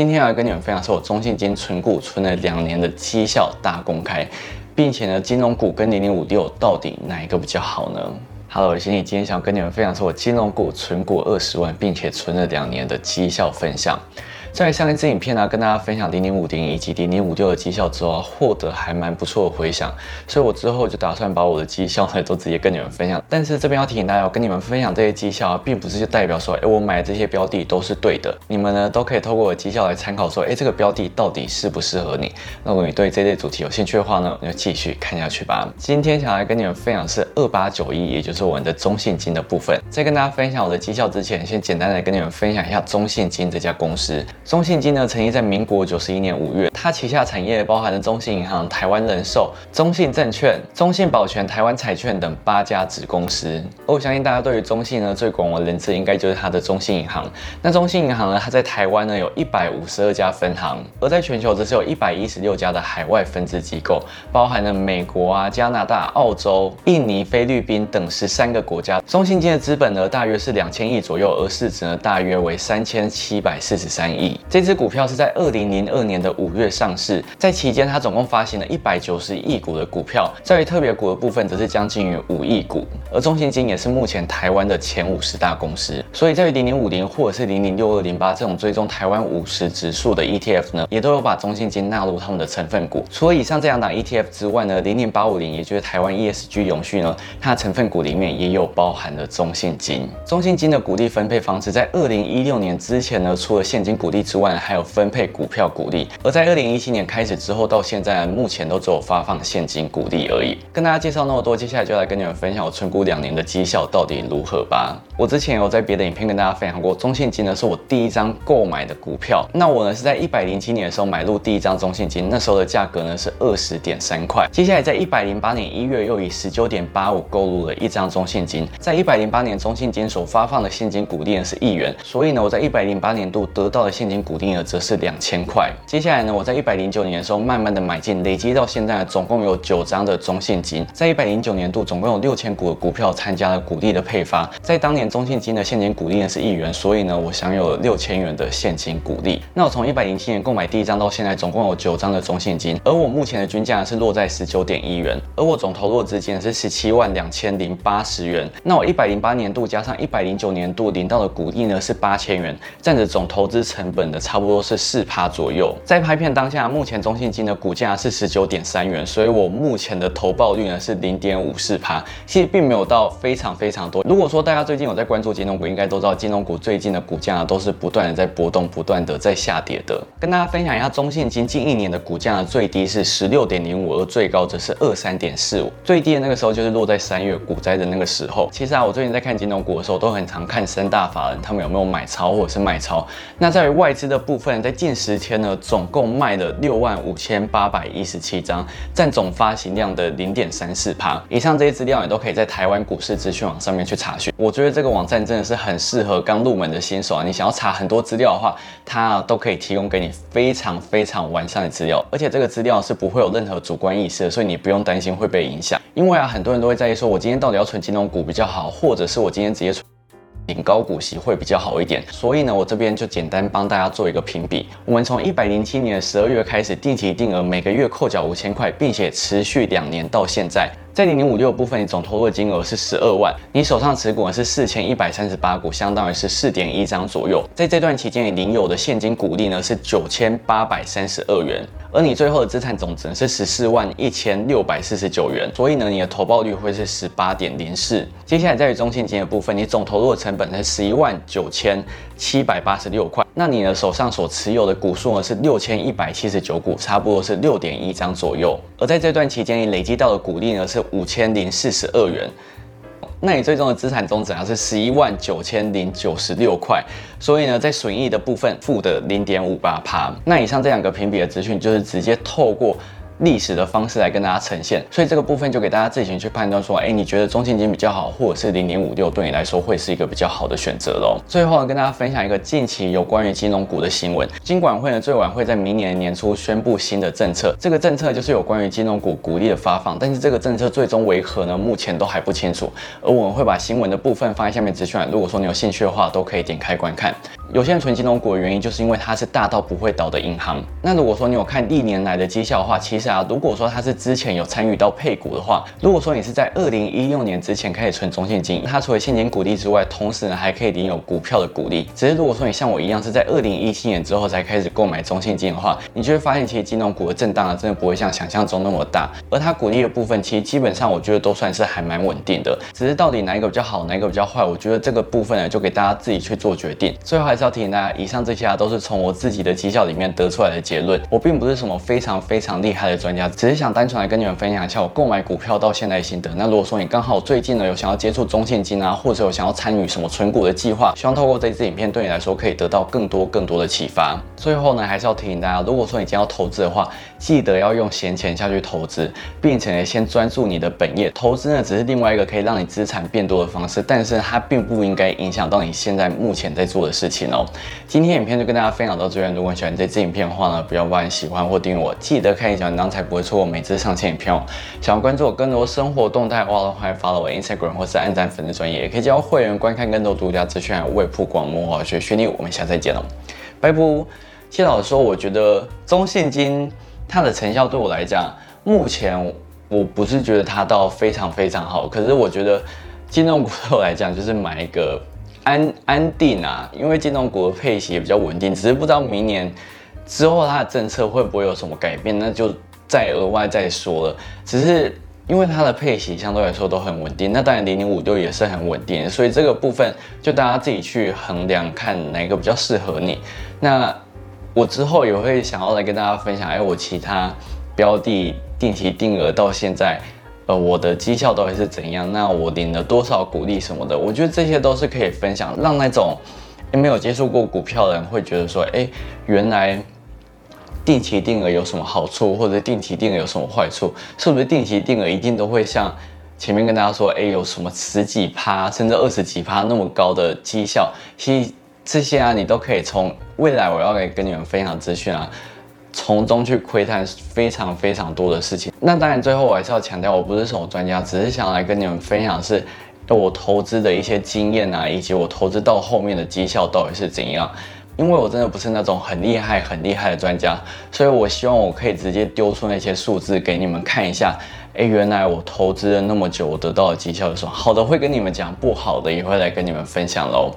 今天要跟你们分享是我中信金存股存了两年的绩效大公开，并且呢，金融股跟零零五六到底哪一个比较好呢？Hello，我是今天想跟你们分享是我金融股存股二十万，并且存了两年的绩效分享。在上一支影片呢，跟大家分享零零五零以及零零五六的绩效之后，获得还蛮不错的回响，所以我之后就打算把我的绩效呢都直接跟你们分享。但是这边要提醒大家，我跟你们分享这些绩效，啊并不是就代表说，哎，我买的这些标的都是对的。你们呢都可以透过我的绩效来参考，说，哎，这个标的到底适不适合你？那如果你对这类主题有兴趣的话呢，就继续看下去吧。今天想来跟你们分享是二八九一，也就是我们的中信金的部分。在跟大家分享我的绩效之前，先简单的跟你们分享一下中信金这家公司。中信金呢曾经在民国九十一年五月，它旗下产业包含了中信银行、台湾人寿、中信证券、中信保全、台湾彩券等八家子公司。而我相信大家对于中信呢最广为人知，应该就是它的中信银行。那中信银行呢，它在台湾呢有一百五十二家分行，而在全球则是有一百一十六家的海外分支机构，包含了美国啊、加拿大、澳洲、印尼、菲律宾等十三个国家。中信金的资本呢大约是两千亿左右，而市值呢大约为三千七百四十三亿。这支股票。是在二零零二年的五月上市，在期间它总共发行了一百九十亿股的股票，在于特别股的部分则是将近于五亿股，而中信金也是目前台湾的前五十大公司，所以在于零零五零或者是零零六二零八这种追踪台湾五十指数的 ETF 呢，也都有把中信金纳入他们的成分股。除了以上这两档 ETF 之外呢，零零八五零也就是台湾 ESG 永续呢，它的成分股里面也有包含了中信金。中信金的股利分配方式在二零一六年之前呢，除了现金股利之外，还有分。配股票股利，而在二零一七年开始之后到现在，目前都只有发放现金股利而已。跟大家介绍那么多，接下来就来跟你们分享我存股两年的绩效到底如何吧。我之前有在别的影片跟大家分享过，中信金呢是我第一张购买的股票。那我呢是在一百零七年的时候买入第一张中信金，那时候的价格呢是二十点三块。接下来在一百零八年一月又以十九点八五购入了一张中信金，在一百零八年中信金所发放的现金股利呢是一元，所以呢我在一百零八年度得到的现金股利呢则是。两千块。接下来呢，我在一百零九年的时候慢慢的买进，累积到现在总共有九张的中信金。在一百零九年度，总共有六千股的股票参加了股利的配发。在当年中信金的现金股利呢是一元，所以呢我享有六千元的现金股利。那我从一百零七年购买第一张到现在，总共有九张的中信金，而我目前的均价是落在十九点一元，而我总投入的资金是十七万两千零八十元。那我一百零八年度加上一百零九年度领到的股利呢是八千元，占着总投资成本本的差不多是。四趴左右，在拍片当下，目前中信金的股价是十九点三元，所以我目前的投报率呢是零点五四趴，其实并没有到非常非常多。如果说大家最近有在关注金融股，应该都知道金融股最近的股价呢都是不断的在波动，不断的在下跌的。跟大家分享一下中信金近一年的股价呢，最低是十六点零五，而最高则是二三点四五。最低的那个时候就是落在三月股灾的那个时候。其实啊，我最近在看金融股的时候，都很常看三大法人他们有没有买超或者是卖超。那在外资的部分，在近十天呢，总共卖了六万五千八百一十七张，占总发行量的零点三四趴。以上这些资料，你都可以在台湾股市资讯网上面去查询。我觉得这个网站真的是很适合刚入门的新手啊！你想要查很多资料的话，它都可以提供给你非常非常完善的资料，而且这个资料是不会有任何主观意识的，所以你不用担心会被影响。因为啊，很多人都会在意说，我今天到底要存金融股比较好，或者是我今天直接存。领高股息会比较好一点，所以呢，我这边就简单帮大家做一个评比。我们从一百零七年的十二月开始定期定额，每个月扣缴五千块，并且持续两年到现在。在零零五六部分，你总投入的金额是十二万，你手上持股呢是四千一百三十八股，相当于是四点一张左右。在这段期间，你领有的现金股利呢是九千八百三十二元。而你最后的资产总值是十四万一千六百四十九元，所以呢，你的投报率会是十八点零四。接下来在于中信金的部分，你总投入的成本是十一万九千七百八十六块，那你的手上所持有的股数呢是六千一百七十九股，差不多是六点一张左右。而在这段期间，你累积到的股利呢是五千零四十二元。那你最终的资产总值啊是十一万九千零九十六块，所以呢，在损益的部分负的零点五八趴。那以上这两个评比的资讯，就是直接透过。历史的方式来跟大家呈现，所以这个部分就给大家自行去判断说，哎，你觉得中信金比较好，或者是零零五六对你来说会是一个比较好的选择喽。最后，跟大家分享一个近期有关于金融股的新闻，金管会呢最晚会在明年年初宣布新的政策，这个政策就是有关于金融股股利的发放，但是这个政策最终为何呢？目前都还不清楚。而我们会把新闻的部分放在下面资讯栏，如果说你有兴趣的话，都可以点开观看。有些人存金融股的原因，就是因为它是大到不会倒的银行。那如果说你有看历年来的绩效的话，其实啊，如果说它是之前有参与到配股的话，如果说你是在二零一六年之前开始存中现金，它除了现金股利之外，同时呢还可以领有股票的股利。只是如果说你像我一样是在二零一七年之后才开始购买中现金的话，你就会发现其实金融股的震荡啊，真的不会像想象中那么大。而它股利的部分，其实基本上我觉得都算是还蛮稳定的。只是到底哪一个比较好，哪一个比较坏，我觉得这个部分呢，就给大家自己去做决定。最后还要提醒大家，以上这些啊都是从我自己的绩效里面得出来的结论。我并不是什么非常非常厉害的专家，只是想单纯来跟你们分享一下我购买股票到现在心得。那如果说你刚好最近呢有想要接触中现金啊，或者有想要参与什么存股的计划，希望透过这支影片对你来说可以得到更多更多的启发。最后呢，还是要提醒大家，如果说你今天要投资的话，记得要用闲钱下去投资，并且呢先专注你的本业。投资呢只是另外一个可以让你资产变多的方式，但是它并不应该影响到你现在目前在做的事情哦。今天影片就跟大家分享到这边。如果你喜欢这支影片的话呢，不要忘记喜欢或订阅我，记得开小铃铛才不会错过每次上线影片哦。想要关注我更多生活动态的话，欢迎 follow 我 Instagram 或是按赞粉丝专业，也可以加入会员观看更多独家资讯，还有未曝光幕后学学历。我们下次再见了，拜拜。谢老师说，我觉得中现金它的成效对我来讲，目前我不是觉得它到非常非常好，可是我觉得金融股对我来讲就是买一个。安安定啊，因为金融股的配息也比较稳定，只是不知道明年之后它的政策会不会有什么改变，那就再额外再说了。只是因为它的配息相对来说都很稳定，那当然零零五六也是很稳定，所以这个部分就大家自己去衡量，看哪个比较适合你。那我之后也会想要来跟大家分享，哎，我其他标的定期定额到现在。呃，我的绩效到底是怎样？那我领了多少股利什么的？我觉得这些都是可以分享，让那种没有接触过股票的人会觉得说，哎，原来定期定额有什么好处，或者定期定额有什么坏处？是不是定期定额一定都会像前面跟大家说，哎，有什么十几趴甚至二十几趴那么高的绩效？其实这些啊，你都可以从未来我要来跟你们分享资讯啊。从中去窥探非常非常多的事情。那当然，最后我还是要强调，我不是什么专家，只是想来跟你们分享是我投资的一些经验啊，以及我投资到后面的绩效到底是怎样。因为我真的不是那种很厉害、很厉害的专家，所以我希望我可以直接丢出那些数字给你们看一下。哎，原来我投资了那么久，我得到的绩效是什么？好的会跟你们讲，不好的也会来跟你们分享喽。